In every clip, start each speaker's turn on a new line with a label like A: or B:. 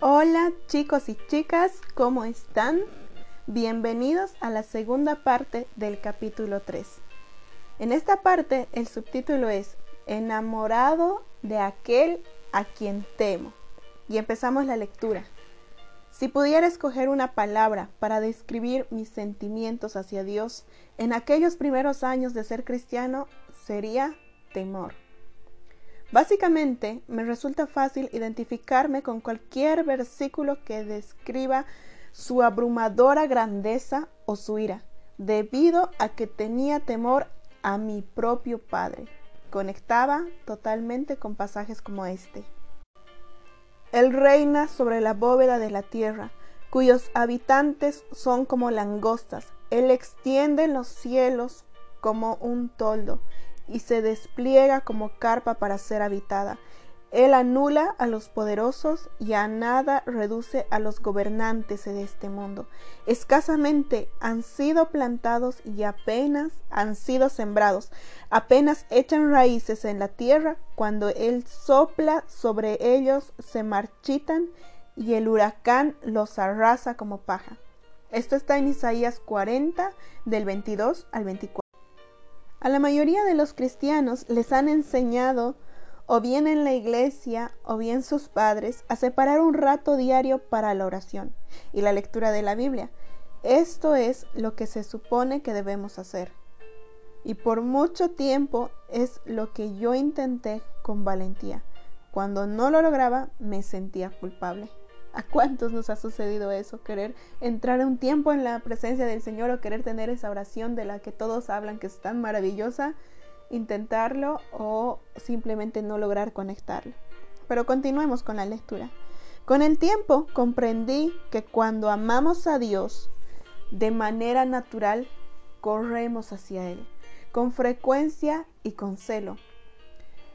A: Hola chicos y chicas, ¿cómo están? Bienvenidos a la segunda parte del capítulo 3. En esta parte el subtítulo es Enamorado de aquel a quien temo. Y empezamos la lectura. Si pudiera escoger una palabra para describir mis sentimientos hacia Dios en aquellos primeros años de ser cristiano, sería temor. Básicamente, me resulta fácil identificarme con cualquier versículo que describa su abrumadora grandeza o su ira, debido a que tenía temor a mi propio Padre. Conectaba totalmente con pasajes como este. Él reina sobre la bóveda de la tierra, cuyos habitantes son como langostas. Él extiende los cielos como un toldo y se despliega como carpa para ser habitada. Él anula a los poderosos y a nada reduce a los gobernantes de este mundo. Escasamente han sido plantados y apenas han sido sembrados. Apenas echan raíces en la tierra. Cuando Él sopla sobre ellos se marchitan y el huracán los arrasa como paja. Esto está en Isaías 40 del 22 al 24. A la mayoría de los cristianos les han enseñado, o bien en la iglesia, o bien sus padres, a separar un rato diario para la oración y la lectura de la Biblia. Esto es lo que se supone que debemos hacer. Y por mucho tiempo es lo que yo intenté con valentía. Cuando no lo lograba, me sentía culpable. ¿A cuántos nos ha sucedido eso? Querer entrar un tiempo en la presencia del Señor o querer tener esa oración de la que todos hablan que es tan maravillosa, intentarlo o simplemente no lograr conectarlo. Pero continuemos con la lectura. Con el tiempo comprendí que cuando amamos a Dios de manera natural, corremos hacia Él, con frecuencia y con celo.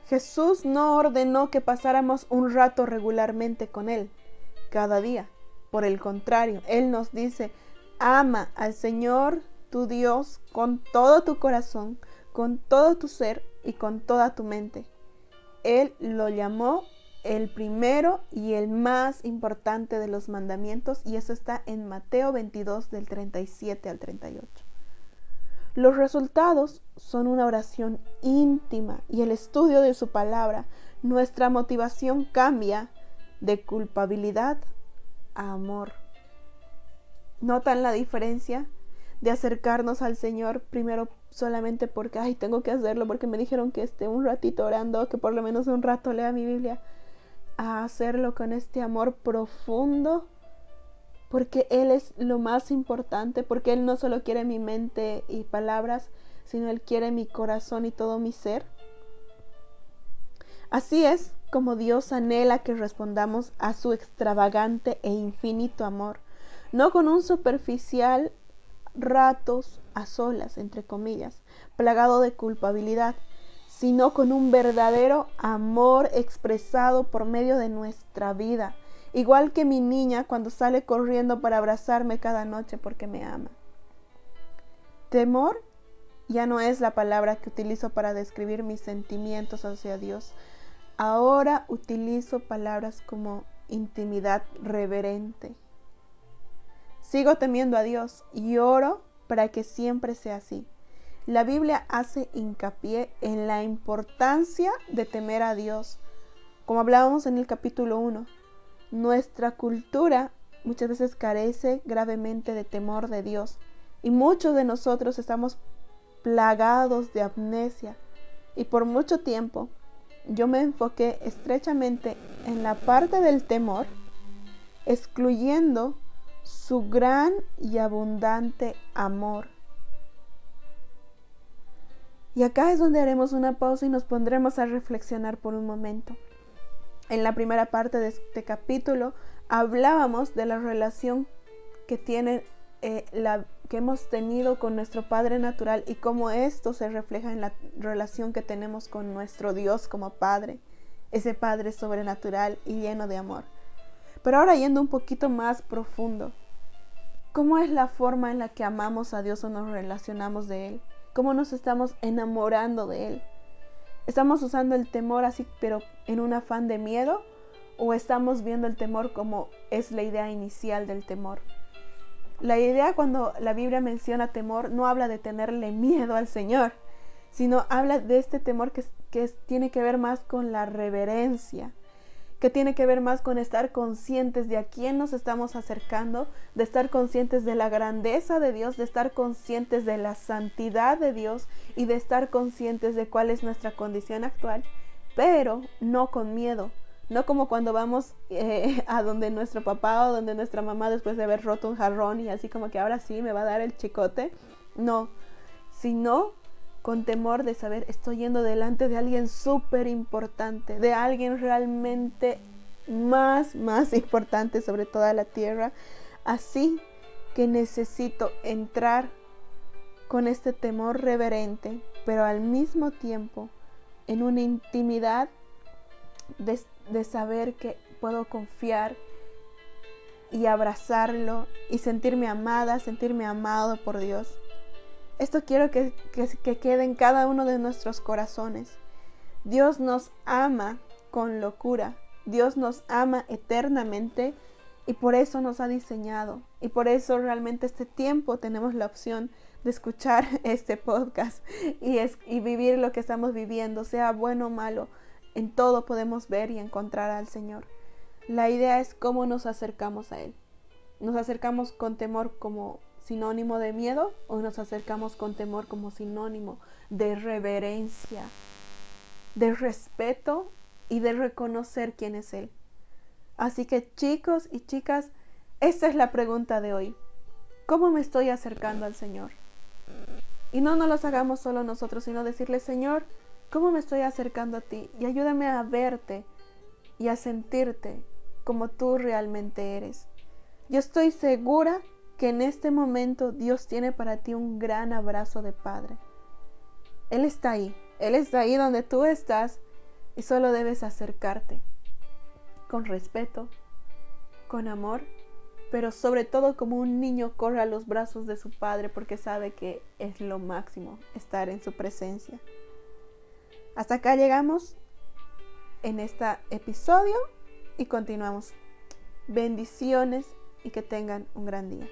A: Jesús no ordenó que pasáramos un rato regularmente con Él, cada día. Por el contrario, Él nos dice, ama al Señor tu Dios con todo tu corazón, con todo tu ser y con toda tu mente. Él lo llamó el primero y el más importante de los mandamientos y eso está en Mateo 22 del 37 al 38. Los resultados son una oración íntima y el estudio de su palabra. Nuestra motivación cambia de culpabilidad a amor. ¿Notan la diferencia de acercarnos al Señor primero solamente porque, ay, tengo que hacerlo porque me dijeron que esté un ratito orando, que por lo menos un rato lea mi Biblia, a hacerlo con este amor profundo? Porque Él es lo más importante, porque Él no solo quiere mi mente y palabras, sino Él quiere mi corazón y todo mi ser. Así es como Dios anhela que respondamos a su extravagante e infinito amor, no con un superficial ratos a solas, entre comillas, plagado de culpabilidad, sino con un verdadero amor expresado por medio de nuestra vida, igual que mi niña cuando sale corriendo para abrazarme cada noche porque me ama. Temor ya no es la palabra que utilizo para describir mis sentimientos hacia Dios, Ahora utilizo palabras como intimidad reverente. Sigo temiendo a Dios y oro para que siempre sea así. La Biblia hace hincapié en la importancia de temer a Dios. Como hablábamos en el capítulo 1, nuestra cultura muchas veces carece gravemente de temor de Dios y muchos de nosotros estamos plagados de amnesia y por mucho tiempo yo me enfoqué estrechamente en la parte del temor, excluyendo su gran y abundante amor. Y acá es donde haremos una pausa y nos pondremos a reflexionar por un momento. En la primera parte de este capítulo hablábamos de la relación que tiene eh, la que hemos tenido con nuestro Padre natural y cómo esto se refleja en la relación que tenemos con nuestro Dios como Padre, ese Padre sobrenatural y lleno de amor. Pero ahora yendo un poquito más profundo, ¿cómo es la forma en la que amamos a Dios o nos relacionamos de Él? ¿Cómo nos estamos enamorando de Él? ¿Estamos usando el temor así, pero en un afán de miedo? o estamos viendo el temor como es la idea inicial del temor. La idea cuando la Biblia menciona temor no habla de tenerle miedo al Señor, sino habla de este temor que, que tiene que ver más con la reverencia, que tiene que ver más con estar conscientes de a quién nos estamos acercando, de estar conscientes de la grandeza de Dios, de estar conscientes de la santidad de Dios y de estar conscientes de cuál es nuestra condición actual, pero no con miedo, no como cuando vamos eh, a donde nuestro papá o donde nuestra mamá después de haber roto un jarrón y así como que ahora sí me va a dar el chicote. No, sino con temor de saber, estoy yendo delante de alguien súper importante, de alguien realmente más, más importante sobre toda la tierra. Así que necesito entrar con este temor reverente, pero al mismo tiempo en una intimidad de, de saber que puedo confiar y abrazarlo y sentirme amada, sentirme amado por Dios. Esto quiero que, quede en cada uno de nuestros corazones. Dios nos ama con locura. Dios nos ama eternamente y por eso nos ha diseñado. Y por eso realmente este tiempo tenemos la opción de escuchar este podcast y, y vivir lo que estamos viviendo, sea bueno o malo. En todo podemos ver y encontrar al Señor. La idea es cómo nos acercamos a Él. Nos acercamos con temor como sinónimo de miedo o nos acercamos con temor como sinónimo de reverencia, de respeto y de reconocer quién es Él. Así que chicos y chicas, esta es la pregunta de hoy. ¿Cómo me estoy acercando al Señor? Y no nos los hagamos solo nosotros, sino decirle, Señor, ¿cómo me estoy acercando a ti? Y ayúdame a verte y a sentirte como tú realmente eres. Yo estoy segura que en este momento Dios tiene para ti un gran abrazo de Padre. Él está ahí, Él está ahí donde tú estás y solo debes acercarte con respeto, con amor, pero sobre todo como un niño corre a los brazos de su Padre porque sabe que es lo máximo estar en su presencia. Hasta acá llegamos en este episodio y continuamos. Bendiciones y que tengan un gran día.